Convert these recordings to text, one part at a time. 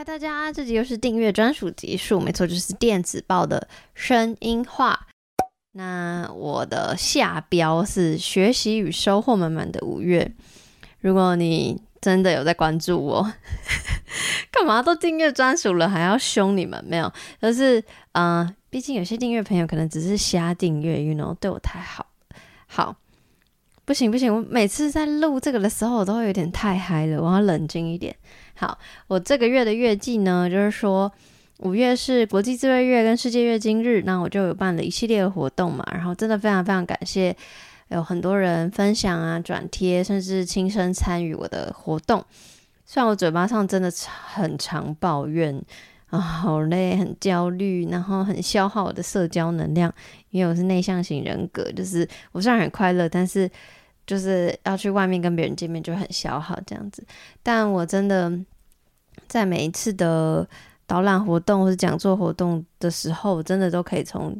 嗨，大家，这集又是订阅专属集数，没错，就是电子报的声音化。那我的下标是学习与收获满满的五月。如果你真的有在关注我，干嘛都订阅专属了，还要凶你们？没有，就是嗯、呃，毕竟有些订阅朋友可能只是瞎订阅，you know，对我太好，好。不行不行，我每次在录这个的时候，我都会有点太嗨了，我要冷静一点。好，我这个月的月季呢，就是说五月是国际自慰月跟世界月经日，那我就有办了一系列的活动嘛，然后真的非常非常感谢有很多人分享啊、转贴，甚至亲身参与我的活动。虽然我嘴巴上真的很常抱怨啊，好累、很焦虑，然后很消耗我的社交能量，因为我是内向型人格，就是我虽然很快乐，但是。就是要去外面跟别人见面就很消耗这样子，但我真的在每一次的导览活动或者讲座活动的时候，真的都可以从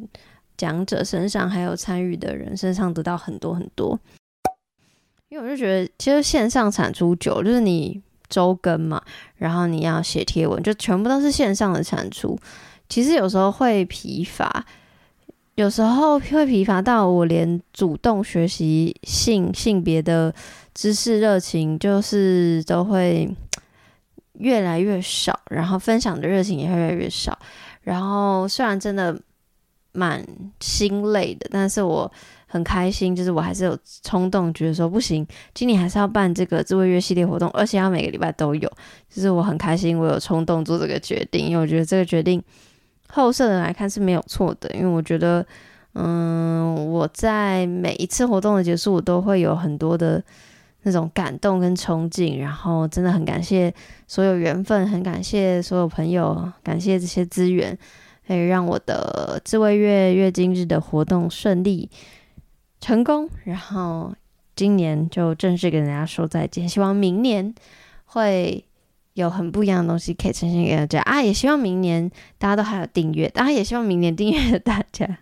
讲者身上还有参与的人身上得到很多很多。因为我就觉得，其实线上产出久，就是你周更嘛，然后你要写贴文，就全部都是线上的产出，其实有时候会疲乏。有时候会疲乏到我连主动学习性性别的知识热情，就是都会越来越少，然后分享的热情也会越来越少。然后虽然真的蛮心累的，但是我很开心，就是我还是有冲动，觉得说不行，今年还是要办这个智慧月系列活动，而且要每个礼拜都有。就是我很开心，我有冲动做这个决定，因为我觉得这个决定。后设的来看是没有错的，因为我觉得，嗯，我在每一次活动的结束，我都会有很多的那种感动跟憧憬，然后真的很感谢所有缘分，很感谢所有朋友，感谢这些资源，可以让我的自慰月月经日的活动顺利成功，然后今年就正式跟大家说再见，希望明年会。有很不一样的东西可以呈现给大家啊！也希望明年大家都还有订阅，当然也希望明年订阅的大家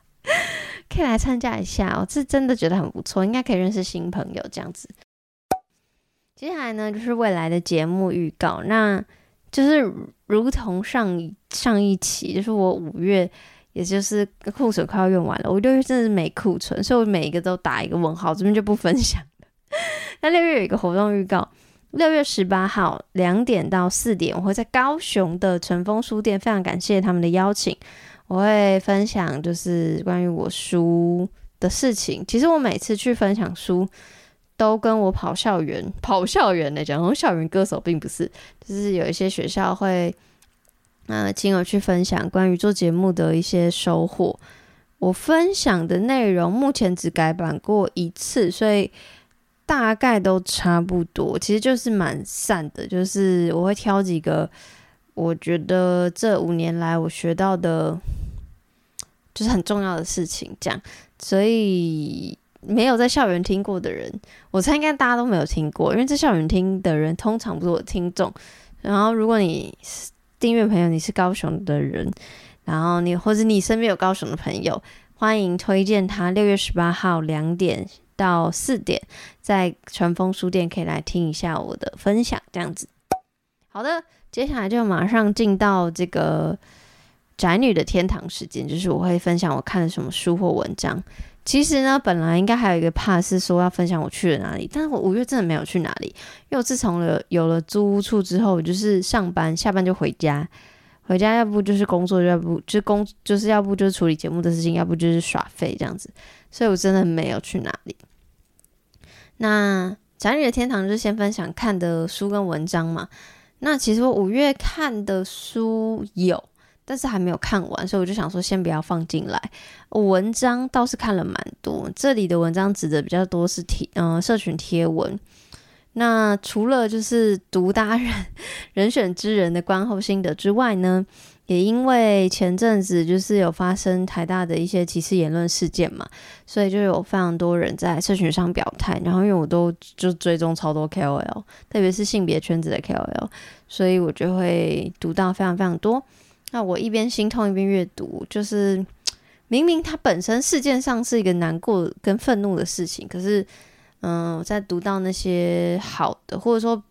可以来参加一下哦，是真的觉得很不错，应该可以认识新朋友这样子。接下来呢，就是未来的节目预告，那就是如同上一上一期，就是我五月，也就是库存快要用完了，我六月真的是没库存，所以我每一个都打一个问号，这边就不分享了。那六月有一个活动预告。六月十八号两点到四点，我会在高雄的晨风书店，非常感谢他们的邀请。我会分享就是关于我书的事情。其实我每次去分享书，都跟我跑校园跑校园来讲，我校园歌手并不是，就是有一些学校会，呃，请我去分享关于做节目的一些收获。我分享的内容目前只改版过一次，所以。大概都差不多，其实就是蛮散的。就是我会挑几个，我觉得这五年来我学到的，就是很重要的事情讲。所以没有在校园听过的人，我猜应该大家都没有听过，因为在校园听的人通常不是我的听众。然后如果你订阅朋友你是高雄的人，然后你或者你身边有高雄的朋友，欢迎推荐他六月十八号两点。到四点，在晨风书店可以来听一下我的分享，这样子。好的，接下来就马上进到这个宅女的天堂时间，就是我会分享我看了什么书或文章。其实呢，本来应该还有一个 part 是说要分享我去了哪里，但是我五月真的没有去哪里，因为我自从了有了租屋处之后，我就是上班下班就回家，回家要不就是工作，要不就工，就是要不就是处理节目的事情，要不就是耍废这样子，所以我真的没有去哪里。那宅女的天堂就是先分享看的书跟文章嘛。那其实我五月看的书有，但是还没有看完，所以我就想说先不要放进来。文章倒是看了蛮多，这里的文章指的比较多是贴，嗯、社群贴文。那除了就是独达人人选之人的观后心得之外呢，也因为前阵子就是有发生台大的一些歧视言论事件嘛，所以就有非常多人在社群上表态。然后因为我都就追踪超多 KOL，特别是性别圈子的 KOL，所以我就会读到非常非常多。那我一边心痛一边阅读，就是明明它本身事件上是一个难过跟愤怒的事情，可是嗯，我在读到那些好的，或者说。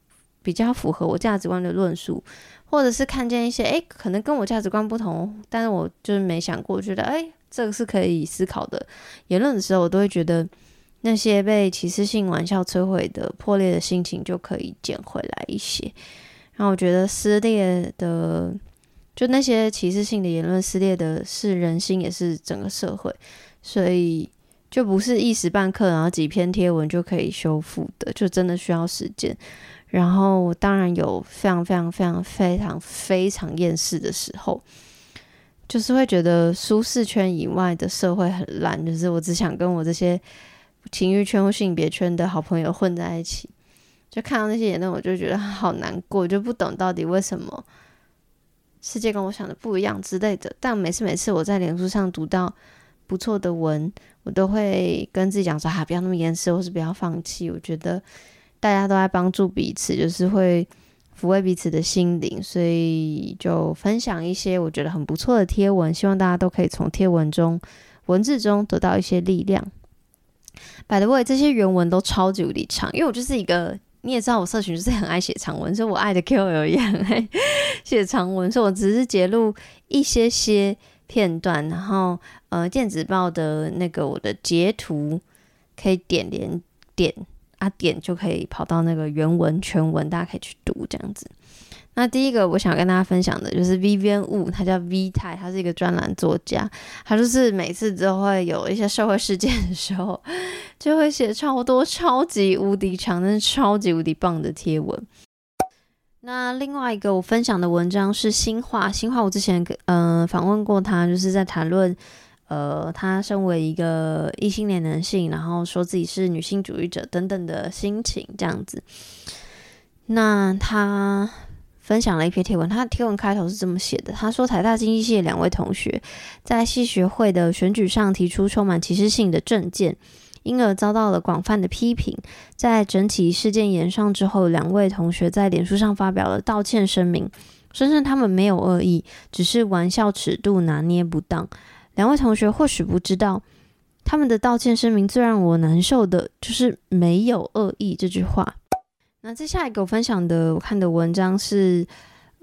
比较符合我价值观的论述，或者是看见一些诶，可能跟我价值观不同，但是我就是没想过，觉得诶，这个是可以思考的言论的时候，我都会觉得那些被歧视性玩笑摧毁的破裂的心情就可以捡回来一些。然后我觉得撕裂的，就那些歧视性的言论撕裂的是人心，也是整个社会，所以。就不是一时半刻，然后几篇贴文就可以修复的，就真的需要时间。然后当然有非常非常非常非常非常厌世的时候，就是会觉得舒适圈以外的社会很烂，就是我只想跟我这些情欲圈或性别圈的好朋友混在一起。就看到那些言论，我就觉得好难过，就不懂到底为什么世界跟我想的不一样之类的。但每次每次我在脸书上读到不错的文，我都会跟自己讲说：“哈、啊，不要那么严肃，或是不要放弃。”我觉得大家都在帮助彼此，就是会抚慰彼此的心灵，所以就分享一些我觉得很不错的贴文，希望大家都可以从贴文中、文字中得到一些力量。By the way，这些原文都超级无敌长，因为我就是一个你也知道，我社群就是很爱写长文，所以我爱的 KOL 也很爱 写长文，所以我只是截录一些些。片段，然后呃，电子报的那个我的截图可以点连点啊点就可以跑到那个原文全文，大家可以去读这样子。那第一个我想跟大家分享的就是 Vivian Wu，他叫 V 太，他是一个专栏作家，他就是每次都会有一些社会事件的时候，就会写超多超级无敌长，但是超级无敌棒的贴文。那另外一个我分享的文章是新化，新化我之前嗯、呃、访问过他，就是在谈论呃他身为一个异性恋男性，然后说自己是女性主义者等等的心情这样子。那他分享了一篇贴文，他的贴文开头是这么写的：他说台大经济系两位同学在系学会的选举上提出充满歧视性的政见。因而遭到了广泛的批评。在整体事件延上之后，两位同学在脸书上发表了道歉声明，声称他们没有恶意，只是玩笑尺度拿捏不当。两位同学或许不知道，他们的道歉声明最让我难受的就是“没有恶意”这句话。那接下来给我分享的，我看的文章是。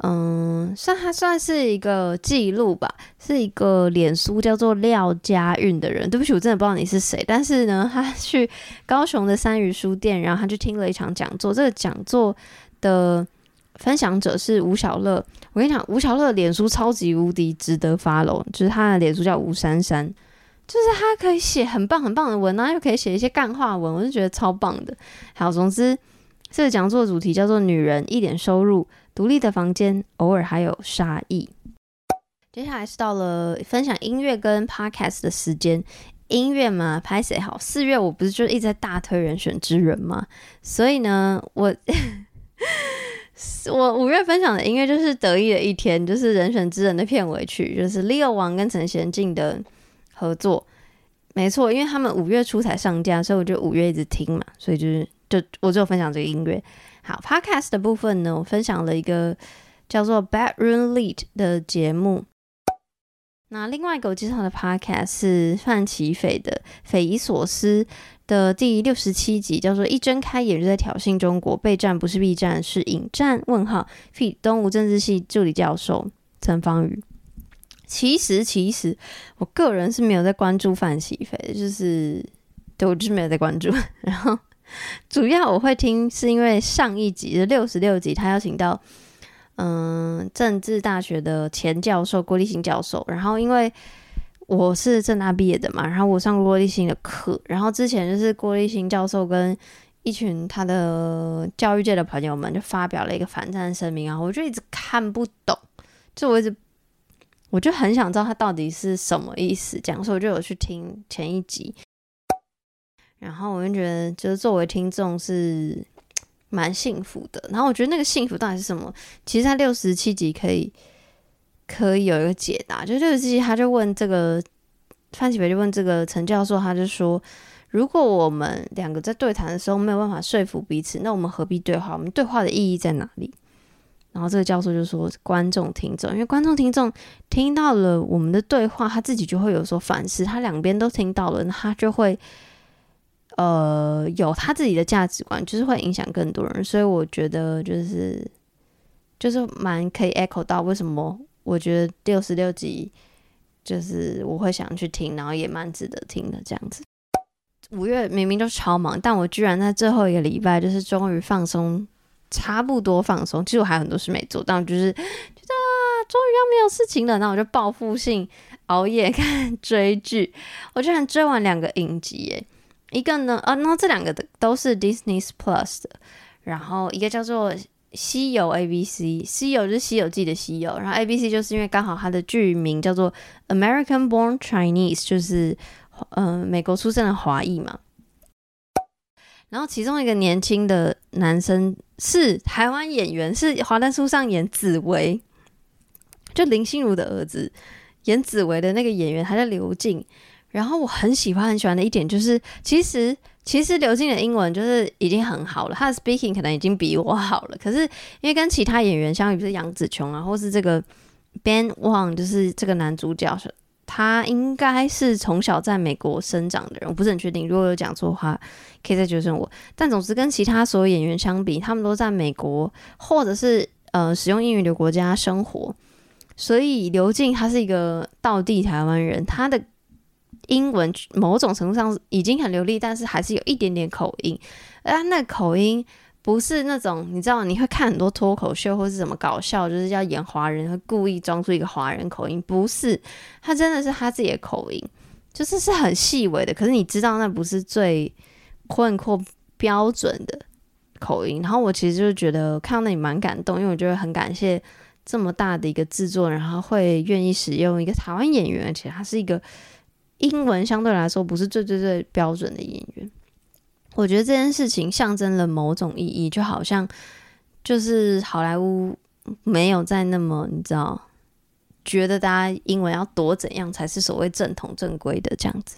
嗯，算他算是一个记录吧，是一个脸书叫做廖家韵的人。对不起，我真的不知道你是谁。但是呢，他 去高雄的三余书店，然后他去听了一场讲座。这个讲座的分享者是吴晓乐。我跟你讲，吴晓乐脸书超级无敌值得 follow，就是他的脸书叫吴珊珊，就是他可以写很棒很棒的文，啊又可以写一些干话文，我就觉得超棒的。好，总之这个讲座主题叫做“女人一点收入”。独立的房间，偶尔还有杀意。接下来是到了分享音乐跟 podcast 的时间。音乐嘛，拍谁好？四月我不是就一直在大推人选之人吗？所以呢，我 我五月分享的音乐就是得意的一天，就是人选之人的片尾曲，就是 Leo 王跟陈娴静的合作。没错，因为他们五月初才上架，所以我就五月一直听嘛，所以就是就我就分享这个音乐。好，Podcast 的部分呢，我分享了一个叫做 Bedroom Lead 的节目。那另外一个我介绍的 Podcast 是范琪斐的《匪夷所思》的第六十七集，叫做“一睁开眼就在挑衅中国，备战不是避战是引战”。问号，feat. 东吴政治系助理教授陈方宇。其实，其实我个人是没有在关注范琪斐，就是对我就是没有在关注，然后。主要我会听，是因为上一集的六十六集，他邀请到嗯政治大学的前教授郭立新教授。然后因为我是政大毕业的嘛，然后我上过郭立新的课。然后之前就是郭立新教授跟一群他的教育界的朋友们就发表了一个反战声明啊，我就一直看不懂，就我一直我就很想知道他到底是什么意思，这样，所以我就有去听前一集。然后我就觉得，就是作为听众是蛮幸福的。然后我觉得那个幸福到底是什么？其实他六十七集可以可以有一个解答。就六十七集，他就问这个范启培，就问这个陈教授，他就说：如果我们两个在对谈的时候没有办法说服彼此，那我们何必对话？我们对话的意义在哪里？然后这个教授就说：观众听众，因为观众听众听到了我们的对话，他自己就会有所反思。他两边都听到了，他就会。呃有他自己的价值观，就是会影响更多人。所以我觉得就是就是蛮可以 echo 到为什么我觉得六十六集就是我会想去听，然后也蛮值得听的这样子。五月明明就超忙，但我居然在最后一个礼拜就是终于放松，差不多放松。其实我还有很多事没做，但我就是觉得啊，终于要没有事情了。那我就报复性熬夜 看追剧，我居然追完两个影集耶！一个呢，啊，那这两个的都是 Disney Plus 的，然后一个叫做《西游 ABC》，西游就是《西游记》的西游，然后 ABC 就是因为刚好它的剧名叫做 American Born Chinese，就是。嗯、美国出生的华裔嘛，然后其中一个年轻的男生是台湾演员，是华灯初上演紫薇，就林心如的儿子演紫薇的那个演员，他叫刘静。然后我很喜欢很喜欢的一点就是，其实其实刘静的英文就是已经很好了，他的 speaking 可能已经比我好了。可是因为跟其他演员相比，比如杨紫琼啊，或是这个 Ben Wang，就是这个男主角。他应该是从小在美国生长的人，我不是很确定。如果有讲错的话，可以再纠正我。但总之，跟其他所有演员相比，他们都在美国或者是呃使用英语的国家生活，所以刘静他是一个道地台湾人，他的英文某种程度上已经很流利，但是还是有一点点口音，而那口音。不是那种你知道，你会看很多脱口秀或是什么搞笑，就是要演华人，会故意装出一个华人口音。不是，他真的是他自己的口音，就是是很细微的。可是你知道，那不是最困惑标准的口音。然后我其实就觉得看到那里蛮感动，因为我觉得很感谢这么大的一个制作，然后会愿意使用一个台湾演员，而且他是一个英文相对来说不是最最最标准的演员。我觉得这件事情象征了某种意义，就好像就是好莱坞没有再那么你知道，觉得大家英文要多怎样才是所谓正统正规的这样子。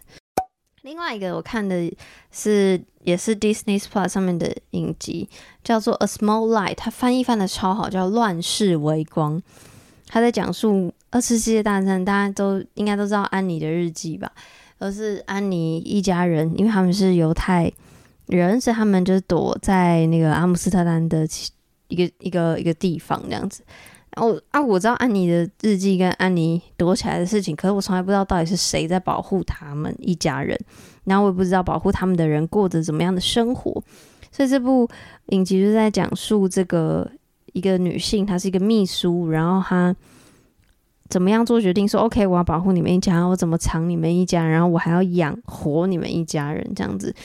另外一个我看的是也是 Disney Plus 上面的影集，叫做《A Small Light》，它翻译翻的超好，叫《乱世微光》。他在讲述二次世界大战，大家都应该都知道安妮的日记吧？而是安妮一家人，因为他们是犹太。人所以他们就是躲在那个阿姆斯特丹的一个一个一个地方这样子。然后啊，我知道安妮的日记跟安妮躲起来的事情，可是我从来不知道到底是谁在保护他们一家人。然后我也不知道保护他们的人过着怎么样的生活。所以这部影集就在讲述这个一个女性，她是一个秘书，然后她怎么样做决定说，OK，我要保护你们一家，我怎么藏你们一家，然后我还要养活你们一家人这样子。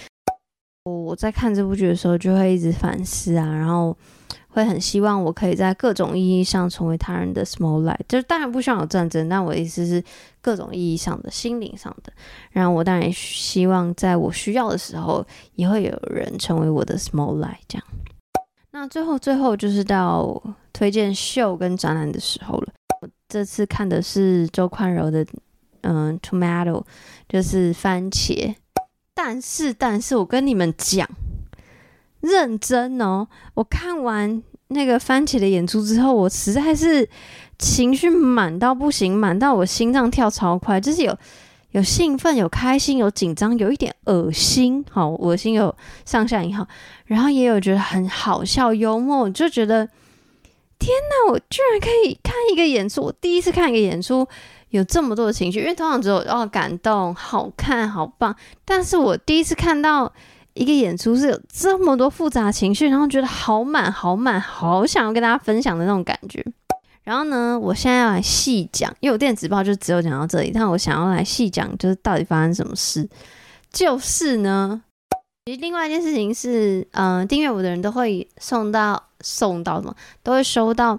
我我在看这部剧的时候，就会一直反思啊，然后会很希望我可以在各种意义上成为他人的 small light。就是当然不希望有战争，但我的意思是各种意义上的、心灵上的。然后我当然也希望在我需要的时候，也会有人成为我的 small light。这样。那最后最后就是到推荐秀跟展览的时候了。这次看的是周宽柔的，嗯，Tomato，就是番茄。但是，但是我跟你们讲，认真哦！我看完那个番茄的演出之后，我实在是情绪满到不行，满到我心脏跳超快，就是有有兴奋、有开心、有紧张、有一点恶心，好，恶心有上下引号，然后也有觉得很好笑、幽默，就觉得天哪！我居然可以看一个演出，我第一次看一个演出。有这么多的情绪，因为通常只有哦感动、好看、好棒，但是我第一次看到一个演出是有这么多复杂情绪，然后觉得好满、好满，好想要跟大家分享的那种感觉。然后呢，我现在要来细讲，因为我电子报就只有讲到这里，但我想要来细讲，就是到底发生什么事。就是呢，其实另外一件事情是，嗯、订阅我的人都会送到送到什么，都会收到，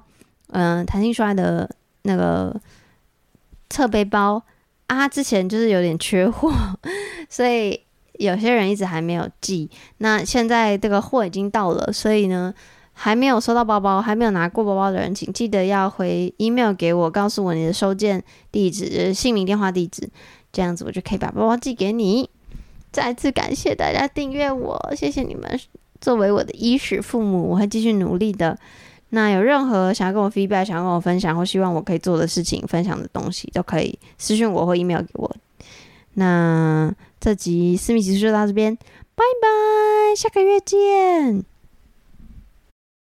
嗯、弹性出来的那个。侧背包啊，之前就是有点缺货，所以有些人一直还没有寄。那现在这个货已经到了，所以呢，还没有收到包包、还没有拿过包包的人，请记得要回 email 给我，告诉我你的收件地址、姓名、电话、地址，这样子我就可以把包包寄给你。再次感谢大家订阅我，谢谢你们作为我的衣食父母，我会继续努力的。那有任何想要跟我 feedback、想要跟我分享或希望我可以做的事情、分享的东西，都可以私讯我或 email 给我。那这集私密集数就到这边，拜拜，下个月见。